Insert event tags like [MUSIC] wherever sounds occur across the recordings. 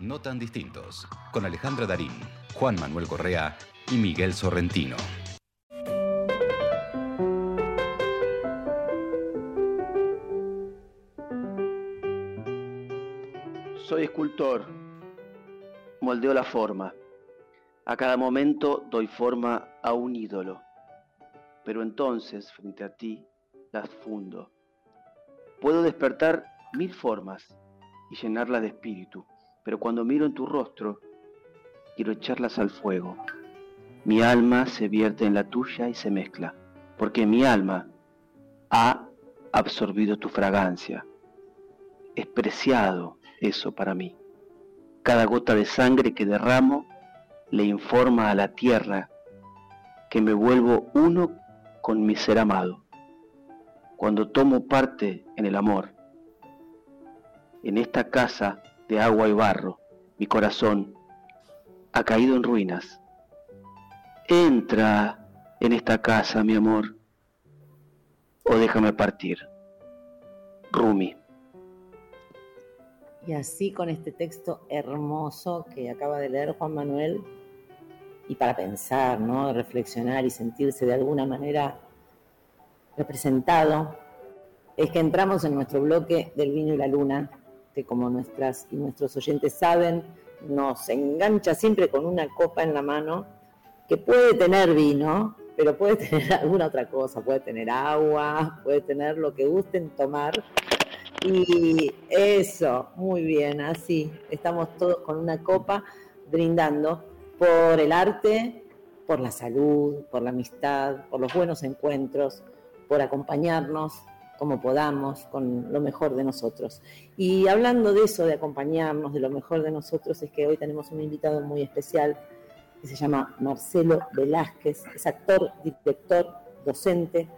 No tan distintos, con Alejandra Darín, Juan Manuel Correa y Miguel Sorrentino. Soy escultor, moldeo la forma. A cada momento doy forma a un ídolo, pero entonces frente a ti las fundo. Puedo despertar mil formas y llenarlas de espíritu, pero cuando miro en tu rostro, quiero echarlas al fuego. Mi alma se vierte en la tuya y se mezcla, porque mi alma ha absorbido tu fragancia. Es preciado eso para mí. Cada gota de sangre que derramo le informa a la tierra que me vuelvo uno con mi ser amado. Cuando tomo parte en el amor, en esta casa de agua y barro, mi corazón ha caído en ruinas. Entra en esta casa, mi amor, o déjame partir. Rumi. Y así con este texto hermoso que acaba de leer Juan Manuel, y para pensar, ¿no? reflexionar y sentirse de alguna manera representado, es que entramos en nuestro bloque del vino y la luna, que como nuestras y nuestros oyentes saben, nos engancha siempre con una copa en la mano, que puede tener vino, pero puede tener [LAUGHS] alguna otra cosa, puede tener agua, puede tener lo que gusten tomar. Y eso, muy bien, así, estamos todos con una copa brindando por el arte, por la salud, por la amistad, por los buenos encuentros, por acompañarnos como podamos, con lo mejor de nosotros. Y hablando de eso, de acompañarnos, de lo mejor de nosotros, es que hoy tenemos un invitado muy especial que se llama Marcelo Velázquez, es actor, director, docente,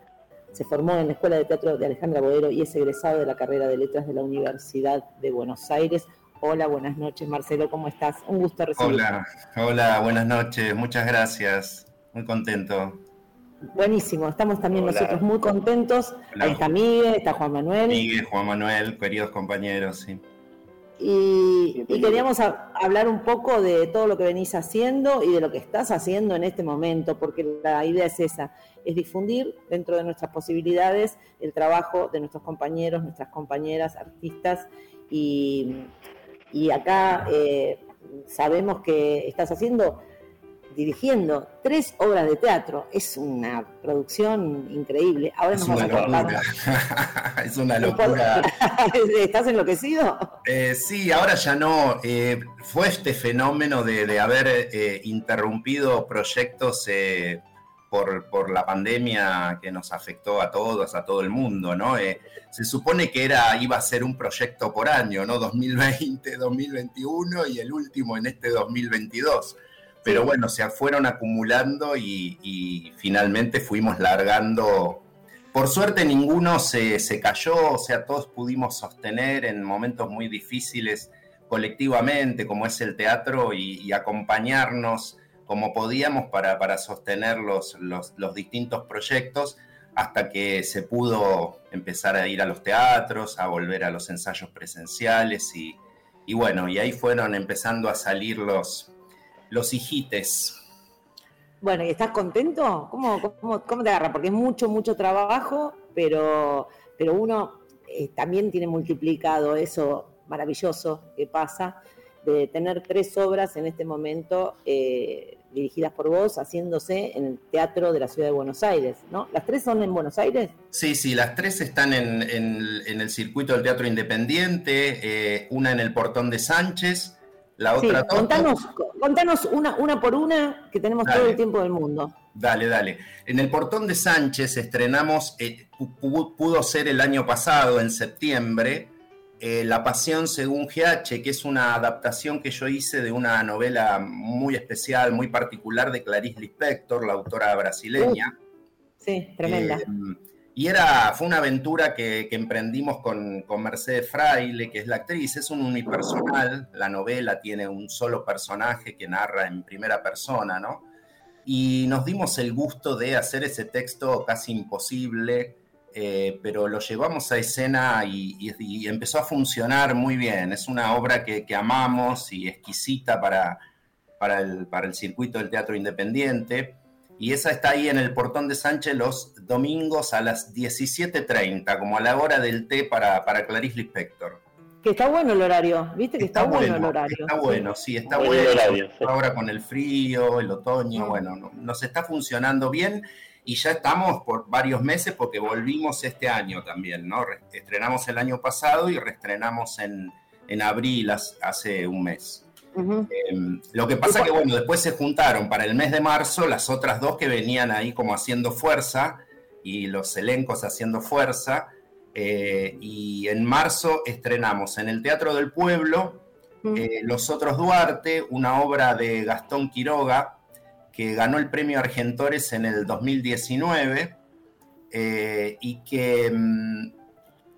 se formó en la Escuela de Teatro de Alejandra Bodero y es egresado de la carrera de Letras de la Universidad de Buenos Aires. Hola, buenas noches, Marcelo, ¿cómo estás? Un gusto recibirte. Hola, hola, buenas noches, muchas gracias, muy contento. Buenísimo, estamos también nosotros muy contentos. Ahí está Miguel, está Juan Manuel. Miguel, Juan Manuel, queridos compañeros, sí. Y, queríamos hablar un poco de todo lo que venís haciendo y de lo que estás haciendo en este momento, porque la idea es esa, es difundir dentro de nuestras posibilidades el trabajo de nuestros compañeros, nuestras compañeras, artistas, y, acá eh, sabemos que estás haciendo dirigiendo tres obras de teatro. Es una producción increíble. Ahora es nos una locura. [LAUGHS] es una locura. [LAUGHS] ¿Estás enloquecido? Eh, sí, ahora ya no. Eh, fue este fenómeno de, haber eh, interrumpido proyectos por, por, la pandemia que nos afectó a todos, a todo el mundo, ¿no? se supone que era, iba a ser un proyecto por año, ¿no? 2020, 2021 y el último en este 2022 pero bueno, se fueron acumulando y, finalmente fuimos largando. Por suerte ninguno se, cayó, o sea, todos pudimos sostener en momentos muy difíciles colectivamente, como es el teatro, y, acompañarnos como podíamos para, sostener los, los, distintos proyectos hasta que se pudo empezar a ir a los teatros, a volver a los ensayos presenciales y, y bueno, y ahí fueron empezando a salir los, los hijites. Bueno, ¿y estás contento? ¿Cómo, cómo, te agarra? Porque es mucho, mucho trabajo, pero, pero uno eh, también tiene multiplicado eso maravilloso que pasa de tener tres obras en este momento eh, dirigidas por vos, haciéndose en el Teatro de la Ciudad de Buenos Aires, ¿no? ¿Las tres son en Buenos Aires? Sí, sí, las tres están en, el circuito del Teatro Independiente, eh, una en el Portón de Sánchez, la otra contanos, contanos una, una por una que tenemos todo el tiempo del mundo. Dale, dale. En el Portón de Sánchez estrenamos, eh, pudo ser el año pasado, en septiembre, eh, La Pasión según GH, que es una adaptación que yo hice de una novela muy especial, muy particular de Clarice Lispector, la autora brasileña. sí, tremenda. Eh, y era, fue una aventura que, emprendimos con, Mercedes Fraile, que es la actriz. Es un unipersonal, la novela tiene un solo personaje que narra en primera persona, ¿no? Y nos dimos el gusto de hacer ese texto casi imposible, eh, pero lo llevamos a escena y, empezó a funcionar muy bien. Es una obra que, amamos y exquisita para, para, el, para el circuito del teatro independiente. Y esa está ahí en el Portón de Sánchez los domingos a las 17.30, como a la hora del té para, para Clarice Lispector. Que está bueno el horario, ¿viste? Que está, bueno, el horario. Está bueno, sí, está bueno. Ahora con el frío, el otoño, bueno, nos está funcionando bien y ya estamos por varios meses porque volvimos este año también, ¿no? Estrenamos el año pasado y reestrenamos en, en abril hace un mes. Em, lo que pasa que, bueno, después se juntaron para el mes de marzo las otras dos que venían ahí como haciendo fuerza y los elencos haciendo fuerza. Eh, y en marzo estrenamos en el Teatro del Pueblo eh, Los Otros Duarte, una obra de Gastón Quiroga, que ganó el premio Argentores en el 2019 eh, y que mm,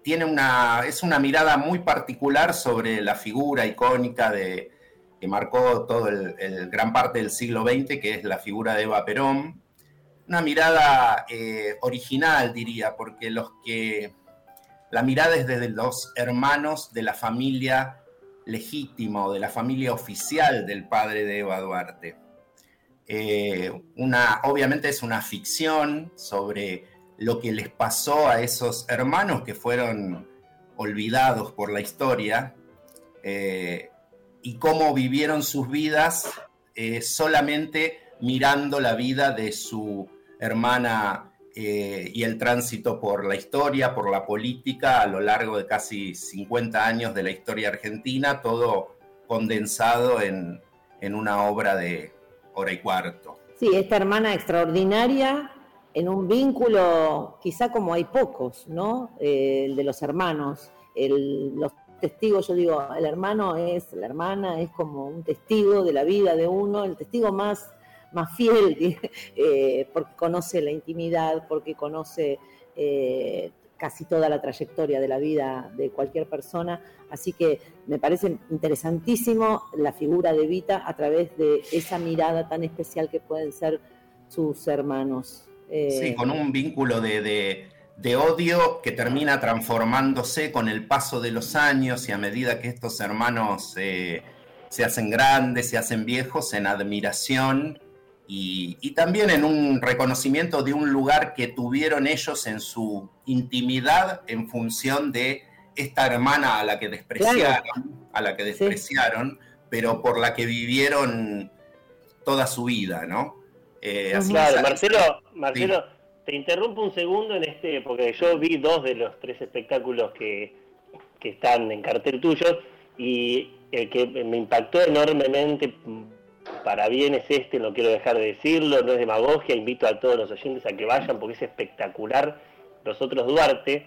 tiene una, es una mirada muy particular sobre la figura icónica de, que marcó todo el, gran parte del siglo XX, que es la figura de Eva Perón. Una mirada eh, original, diría, porque los que la mirada es desde los hermanos de la familia legítima o de la familia oficial del padre de Eva Duarte. Eh, una, obviamente es una ficción sobre lo que les pasó a esos hermanos que fueron olvidados por la historia eh, y cómo vivieron sus vidas eh, solamente mirando la vida de su hermana y el tránsito por la historia, por la política a lo largo de casi 50 años de la historia argentina, todo condensado en una obra de, hora y cuarto. Sí, esta hermana extraordinaria en un vínculo quizá como hay pocos, ¿no? Eh, el de los hermanos, los testigos, yo digo, el hermano es, la hermana es como un testigo de la vida de uno, el testigo más, más fiel, [LAUGHS] eh, porque conoce la intimidad, porque conoce eh, casi toda la trayectoria de la vida de cualquier persona. Así que me parece interesantísimo la figura de Vita a través de esa mirada tan especial que pueden ser sus hermanos. Eh, sí, con un vínculo de, odio que termina transformándose con el paso de los años y a medida que estos hermanos eh, se hacen grandes, se hacen viejos, en admiración y, también en un reconocimiento de un lugar que tuvieron ellos en su intimidad en función de esta hermana a la que despreciaron, a la que despreciaron, pero por la que vivieron toda su vida, ¿no? Eh, claro, Marcelo, Marcelo, te interrumpo un segundo en este, porque yo vi dos de los tres espectáculos que, que están en cartel tuyo y el que me impactó enormemente para bien es este, no quiero dejar de decirlo, no es demagogia, invito a todos los oyentes a que vayan porque es espectacular. Los otros Duarte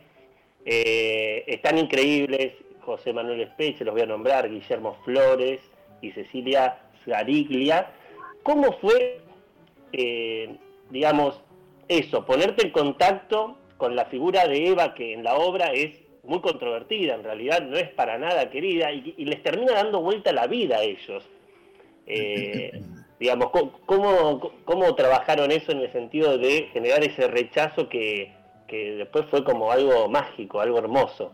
eh, están increíbles, José Manuel Espeche, los voy a nombrar, Guillermo Flores y Cecilia Zariglia. ¿Cómo fue, eh, digamos, eso, ponerte en contacto con la figura de Eva que en la obra es muy controvertida, en realidad no es para nada querida y, y les termina dando vuelta la vida a ellos? Eh, [LAUGHS] digamos, ¿cómo, ¿cómo, trabajaron eso en el sentido de generar ese rechazo que, después fue como algo mágico, algo hermoso?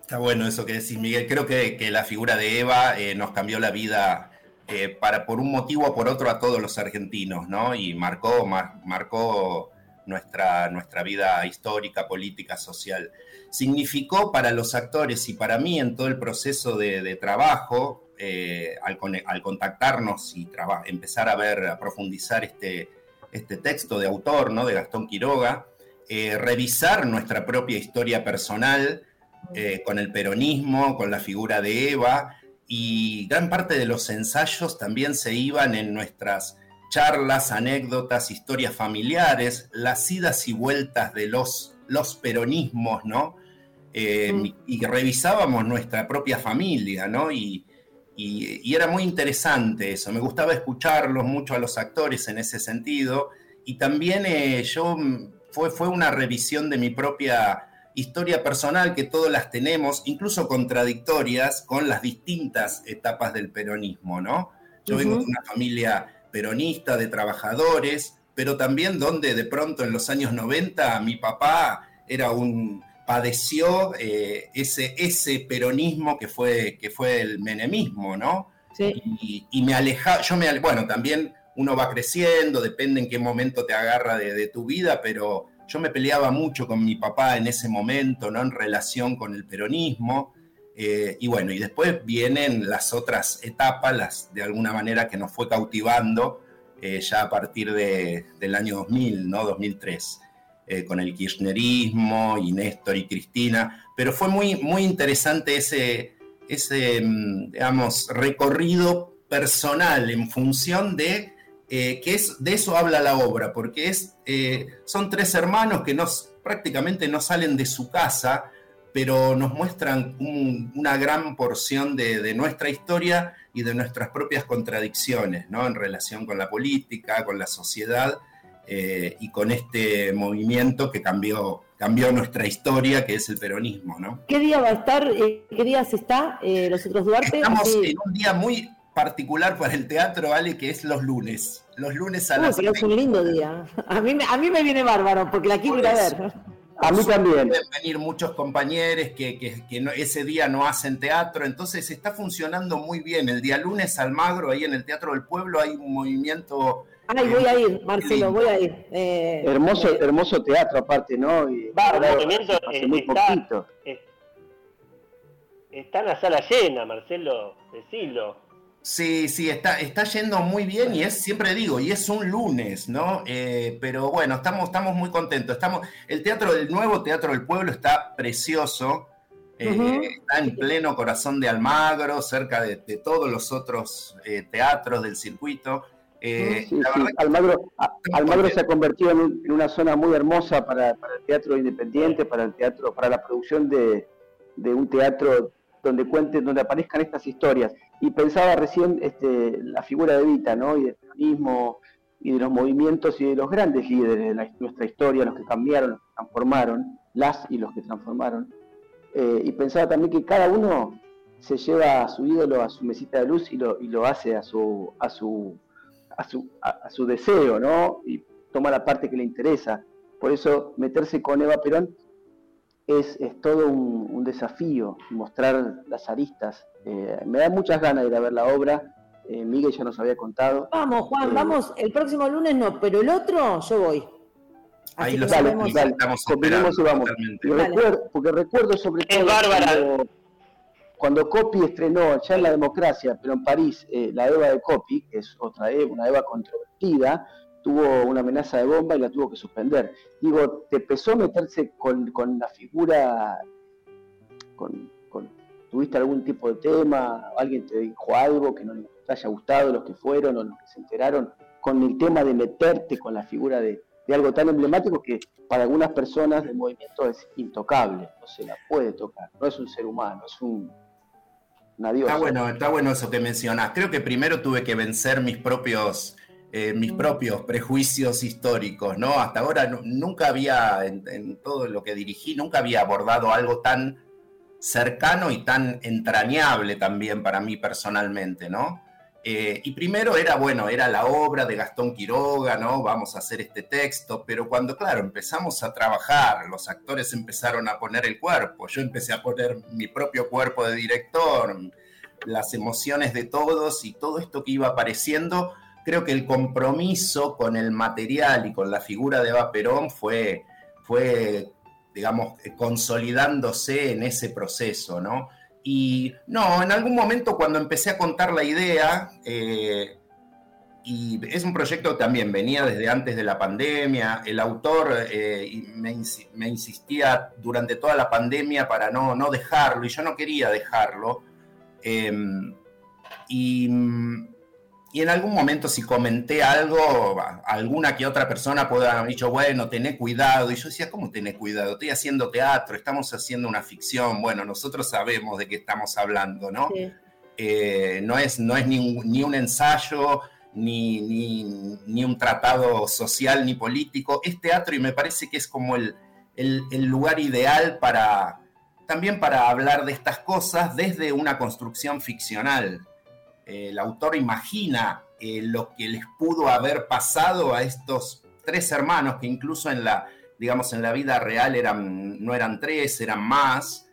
Está bueno eso que decís, Miguel. Creo que, la figura de Eva eh, nos cambió la vida eh, para, por un motivo o por otro a todos los argentinos, ¿no? Y marcó, marcó nuestra, nuestra vida histórica, política, social. Significó para los actores y para mí en todo el proceso de, trabajo eh, al, contactarnos y empezar a ver, a profundizar este, este texto de autor, ¿no? De Gastón Quiroga, eh, revisar nuestra propia historia personal con el peronismo, con la figura de Eva, y gran parte de los ensayos también se iban en nuestras charlas, anécdotas, historias familiares, las idas y vueltas de los, los peronismos, ¿no? Mm. Y revisábamos nuestra propia familia, ¿no? Y, y, era muy interesante eso, me gustaba escucharlos mucho a los actores en ese sentido. Y también eh, yo mm, fue, fue una revisión de mi propia historia personal, que todas las tenemos, incluso contradictorias con las distintas etapas del peronismo, ¿no? Yo vengo de una familia peronista, de trabajadores, pero también donde de pronto en los años 90 mi papá era un padeció eh, ese, ese peronismo que fue, que fue el menemismo, ¿no? Sí. Y, me alejaba, yo me, bueno, también uno va creciendo, depende en qué momento te agarra de, tu vida, pero yo me peleaba mucho con mi papá en ese momento, ¿no? En relación con el peronismo. Eh, y bueno, y después vienen las otras etapas, las de alguna manera que nos fue cautivando eh, ya a partir de, del año 2000, ¿no? 2003. Eh, con el kirchnerismo y Néstor y Cristina, pero fue muy, muy interesante ese, ese, mm, digamos, recorrido personal en función de eh, que es, de eso habla la obra, porque es, eh, son tres hermanos que nos, prácticamente no salen de su casa, pero nos muestran una gran porción de, nuestra historia y de nuestras propias contradicciones, ¿no? En relación con la política, con la sociedad eh, y con este movimiento que cambió, cambió nuestra historia, que es el peronismo. ¿no? ¿Qué día va a estar? Eh, ¿Qué días está eh, los otros Duarte? Estamos en un día muy particular para el teatro, Ale, que es los lunes. Los lunes a las pero es un lindo día. A mí, a mí me viene bárbaro, porque la quiero ir a ver. A mí también. Pueden venir muchos compañeros que, que, que ese día no hacen teatro, entonces está funcionando muy bien. El día lunes Almagro, ahí en el Teatro del Pueblo, hay un movimiento Ay, voy a ir, Marcelo, voy a ir. Eh, hermoso, eh, hermoso teatro aparte, ¿no? Y, hace muy está, poquito. está en la sala llena, Marcelo, decilo. Sí, sí, está, está yendo muy bien y es, siempre digo, y es un lunes, ¿no? Eh, pero bueno, estamos, estamos muy contentos. Estamos, el teatro, el nuevo Teatro del Pueblo está precioso. Está en pleno corazón de Almagro, cerca de, de todos los otros teatros del circuito. Eh, Almagro, se ha convertido en, una zona muy hermosa para, el teatro independiente, para el teatro, para la producción de, un teatro donde cuenten, donde aparezcan estas historias. Y pensaba recién este, la figura de Vita, ¿no? Y del feminismo y de los movimientos y de los grandes líderes de nuestra historia, los que cambiaron, los que transformaron, las y los que transformaron. Eh, y pensaba también que cada uno se lleva a su ídolo a su mesita de luz y lo, y lo hace a su, a su a su, a, su deseo, ¿no? Y toma la parte que le interesa. Por eso meterse con Eva Perón es, es todo un, desafío, mostrar las aristas. Eh, me da muchas ganas de ir a ver la obra. Eh, Miguel ya nos había contado. Vamos, Juan, eh, vamos. El próximo lunes no, pero el otro yo voy. Ahí lo sabemos. Estamos y vamos. recuerdo, porque recuerdo sobre todo. Es bárbara cuando Copy estrenó ya en la democracia, pero en París, eh, la Eva de Copy, que es otra Eva, una Eva controvertida, tuvo una amenaza de bomba y la tuvo que suspender. Digo, ¿te empezó a meterse con, la figura, tuviste algún tipo de tema, alguien te dijo algo que no le haya gustado, los que fueron o los que se enteraron, con el tema de meterte con la figura de, de algo tan emblemático que para algunas personas del movimiento es intocable, no se la puede tocar, no es un ser humano, es un, Está bueno, está bueno eso que mencionas. Creo que primero tuve que vencer mis propios, eh, mis propios prejuicios históricos, ¿no? Hasta ahora nunca había, en, todo lo que dirigí, nunca había abordado algo tan cercano y tan entrañable también para mí personalmente, ¿no? Eh, y primero era, bueno, era la obra de Gastón Quiroga, ¿no? Vamos a hacer este texto, pero cuando, claro, empezamos a trabajar, los actores empezaron a poner el cuerpo, yo empecé a poner mi propio cuerpo de director, las emociones de todos y todo esto que iba apareciendo, creo que el compromiso con el material y con la figura de Eva Perón fue, fue digamos, consolidándose en ese proceso, ¿no? Y no, en algún momento cuando empecé a contar la idea, eh, y es un proyecto que también venía desde antes de la pandemia, el autor eh, me, insistía durante toda la pandemia para no, no dejarlo, y yo no quería dejarlo. Em, y y en algún momento si comenté algo, alguna que otra persona puede haber dicho, bueno, tené cuidado. Y yo decía, ¿cómo tené cuidado? Estoy haciendo teatro, estamos haciendo una ficción. Bueno, nosotros sabemos de qué estamos hablando, ¿no? Eh, no es, no es ni, un ensayo, ni, ni, un tratado social ni político. Es teatro y me parece que es como el, el lugar ideal para también para hablar de estas cosas desde una construcción ficcional el autor imagina eh, lo que les pudo haber pasado a estos tres hermanos que incluso en la, digamos, en la vida real eran, no eran tres, eran más,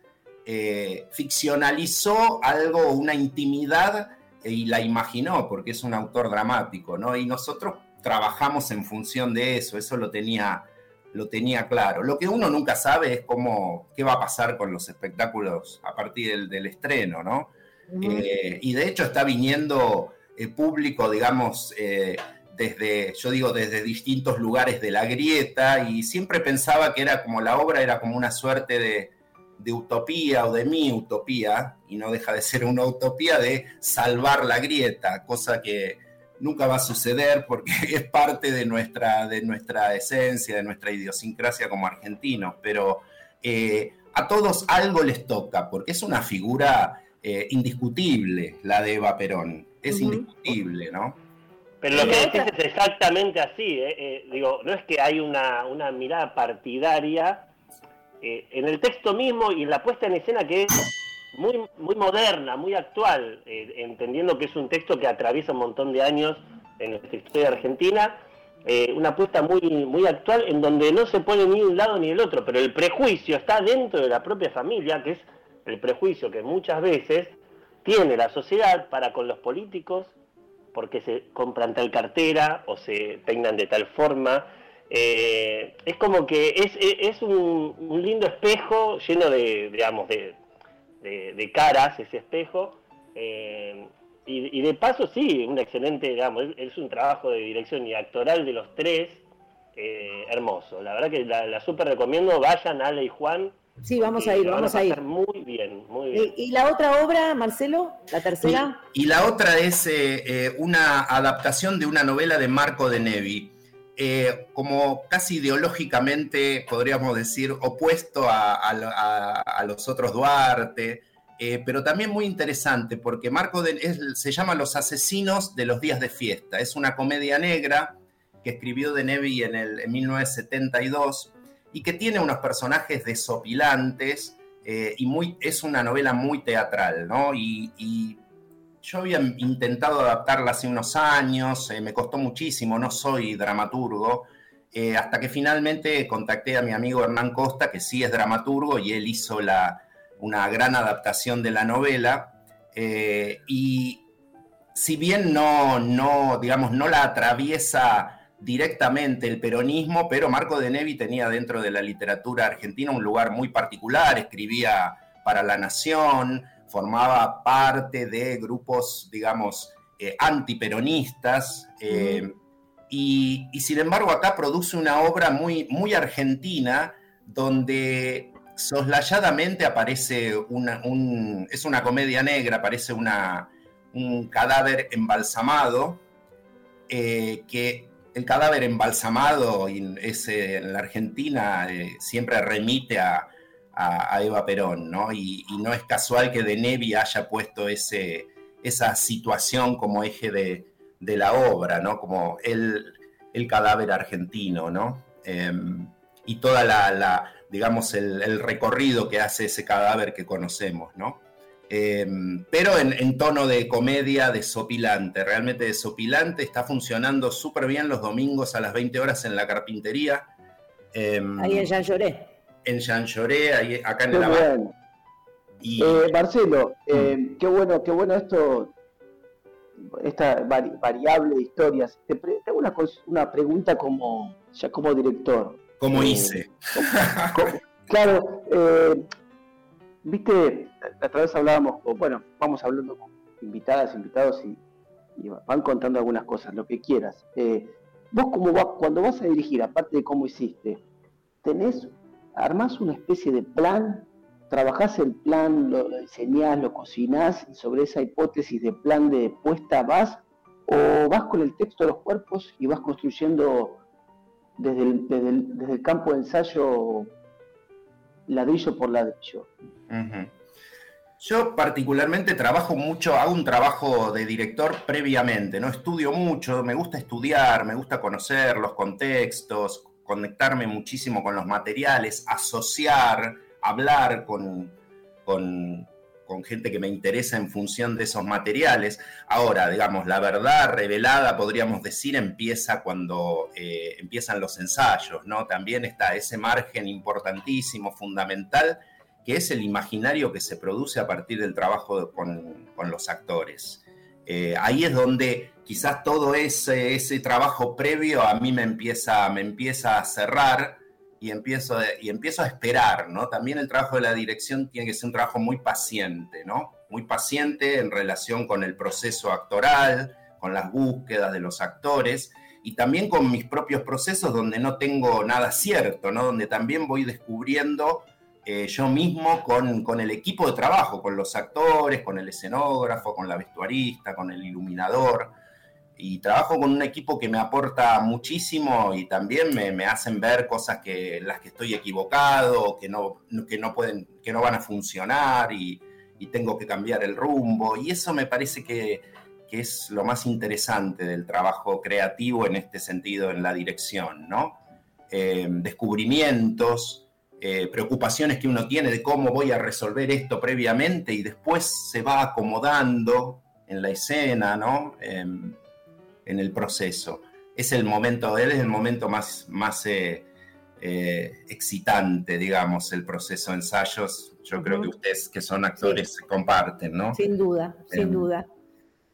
eh, ficcionalizó algo, una intimidad y la imaginó, porque es un autor dramático, ¿no? Y nosotros trabajamos en función de eso, eso lo tenía, lo tenía claro. Lo que uno nunca sabe es cómo, qué va a pasar con los espectáculos a partir del, estreno, ¿no? Eh, y de hecho está viniendo eh, público, digamos, eh, desde, yo digo, desde distintos lugares de la grieta, y siempre pensaba que era como la obra era como una suerte de, utopía o de mi utopía, y no deja de ser una utopía de salvar la grieta, cosa que nunca va a suceder porque [LAUGHS] es parte de nuestra, de nuestra esencia, de nuestra idiosincrasia como argentinos, pero a todos algo les toca, porque es una figura eh, indiscutible la de Eva Perón, es indiscutible, ¿no? Pero lo que decís es exactamente así, eh, digo, no es que hay una, una mirada partidaria en el texto mismo y en la puesta en escena que es muy, muy moderna, muy actual, eh, entendiendo que es un texto que atraviesa un montón de años en nuestra historia argentina, eh, una apuesta muy, muy actual en donde no se pone ni un lado ni el otro, pero el prejuicio está dentro de la propia familia, que es el prejuicio que muchas veces tiene la sociedad para con los políticos, porque se compran tal cartera o se peinan de tal forma. Eh, es como que es, es un, lindo espejo lleno de, digamos, de, de, caras, ese espejo. Eh, y, de paso, sí, un excelente, digamos, es un trabajo de dirección y actoral de los tres, eh, hermoso. La verdad que la, la súper recomiendo, vayan Ale y Juan. Sí, vamos a ir, vamos a, ir. Muy bien, muy bien. ¿Y, la otra obra, Marcelo? ¿La tercera? Y, la otra es eh, una adaptación de una novela de Marco de Nevi. Eh, como casi ideológicamente, podríamos decir, opuesto a, los otros Duarte, eh, pero también muy interesante porque Marco se llama Los Asesinos de los Días de Fiesta. Es una comedia negra que escribió de Nevi en, el, 1972 y que tiene unos personajes desopilantes eh, y muy, es una novela muy teatral, ¿no? y yo había intentado adaptarla hace unos años, eh, me costó muchísimo, no soy dramaturgo, eh, hasta que finalmente contacté a mi amigo Hernán Costa, que sí es dramaturgo, y él hizo la, una gran adaptación de la novela. Y si bien no, no, digamos, no la atraviesa directamente el peronismo, pero Marco de Nevi tenía dentro de la literatura argentina un lugar muy particular, escribía para La Nación, formaba parte de grupos, digamos, eh, antiperonistas. Eh, y, sin embargo acá produce una obra muy, muy argentina donde soslayadamente aparece una, es una comedia negra, aparece una, un cadáver embalsamado, eh, que el cadáver embalsamado en la Argentina siempre remite a, Eva Perón, ¿no? Y, no es casual que De Nevi haya puesto ese, esa situación como eje de, la obra, ¿no? Como el, cadáver argentino, ¿no? Em, y toda la, digamos, el, recorrido que hace ese cadáver que conocemos, ¿no? Em, pero en, tono de comedia desopilante, realmente desopilante, está funcionando súper bien los domingos a las 20 horas en la carpintería. Em, Ahí ya lloré en Jean Lloré, acá en la y... Eh, Marcelo, eh, mm. qué bueno, qué bueno esto, esta variable de historias. Te, hago una, una, pregunta como ya como director. Como eh, hice. claro, viste, a través hablábamos, bueno, vamos hablando con invitadas, invitados y, van contando algunas cosas, lo que quieras. vos como vas, cuando vas a dirigir, aparte de cómo hiciste, ¿tenés armás una especie de plan, trabajás el plan, lo, diseñás, lo cocinás y sobre esa hipótesis de plan de puesta vas, o vas con el texto de los cuerpos y vas construyendo desde el, desde el, campo de ensayo ladrillo por ladrillo. Yo particularmente trabajo mucho, hago un trabajo de director previamente, no estudio mucho, me gusta estudiar, me gusta conocer los contextos, conectarme muchísimo con los materiales, asociar, hablar con, con, gente que me interesa en función de esos materiales. Ahora, digamos, la verdad revelada, podríamos decir, empieza cuando eh, empiezan los ensayos, ¿no? También está ese margen importantísimo, fundamental, es el imaginario que se produce a partir del trabajo con, los actores. Eh, ahí es donde quizás todo ese, ese trabajo previo a mí me empieza, me empieza a cerrar y empiezo, y empiezo a esperar, ¿no? También el trabajo de la dirección tiene que ser un trabajo muy paciente, ¿no? Muy paciente en relación con el proceso actoral, con las búsquedas de los actores y también con mis propios procesos donde no tengo nada cierto, ¿no? Donde también voy descubriendo eh, yo mismo con, con, el equipo de trabajo, con los actores, con el escenógrafo, con la vestuarista, con el iluminador y trabajo con un equipo que me aporta muchísimo y también me, hacen ver cosas que en las que estoy equivocado, que no, que no pueden, que no van a funcionar y, tengo que cambiar el rumbo. Y eso me parece que, es lo más interesante del trabajo creativo en este sentido, en la dirección, ¿no? Eh, descubrimientos, eh, preocupaciones que uno tiene de cómo voy a resolver esto previamente y después se va acomodando en la escena, ¿no? Em, en el proceso. Es el momento, él es el momento más, más eh, eh, excitante, digamos, el proceso de ensayos. Yo creo que ustedes que son actores comparten, ¿no? Sin duda, sin em, duda.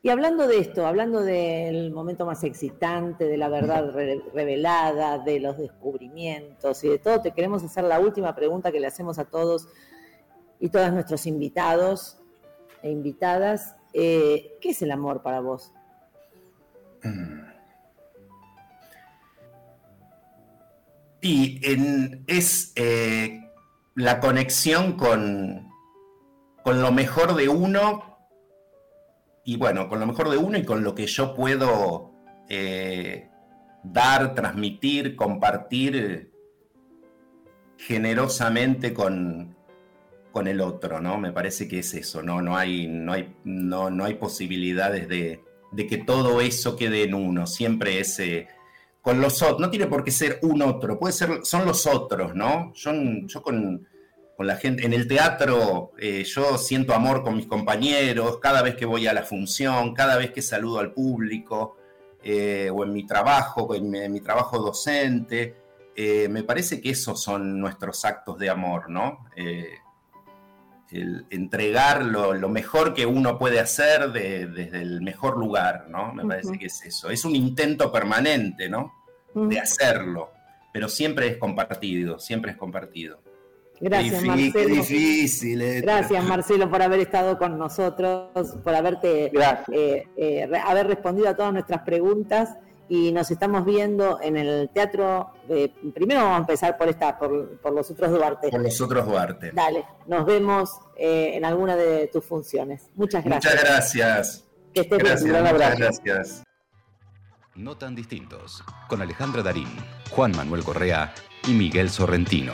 Y hablando de esto, hablando del momento más excitante, de la verdad revelada, de los descubrimientos y de todo, te queremos hacer la última pregunta que le hacemos a todos y todos nuestros invitados e invitadas. Eh, ¿Qué es el amor para vos? Y es eh, la conexión con, con lo mejor de uno, y bueno, con lo mejor de uno y con lo que yo puedo eh, dar, transmitir, compartir generosamente con, con el otro, ¿no? Me parece que es eso, ¿no? No hay, no hay, no, no hay posibilidades de, de que todo eso quede en uno, siempre ese... Con los otros, no tiene por qué ser un otro, puede ser, son los otros, ¿no? Yo, yo con, la gente, en el teatro eh, yo siento amor con mis compañeros, cada vez que voy a la función, cada vez que saludo al público, eh, o en mi trabajo, en mi, trabajo docente, eh, me parece que esos son nuestros actos de amor, ¿no? el entregar lo, mejor que uno puede hacer desde el mejor lugar, ¿no? Me parece que es eso. Es un intento permanente, ¿no? De hacerlo, pero siempre es compartido, siempre es compartido. Gracias, Marcelo. difícil. Gracias, Marcelo, por haber estado con nosotros, por haberte eh, eh, haber respondido a todas nuestras preguntas y nos estamos viendo en el teatro. primero vamos a empezar por esta, por, los otros Duarte. Por los otros Duarte. Dale, nos vemos eh, en alguna de tus funciones. Muchas gracias. Muchas gracias. Que estés bien. Muchas gracias. No tan distintos, con Alejandra Darín, Juan Manuel Correa y Miguel Sorrentino.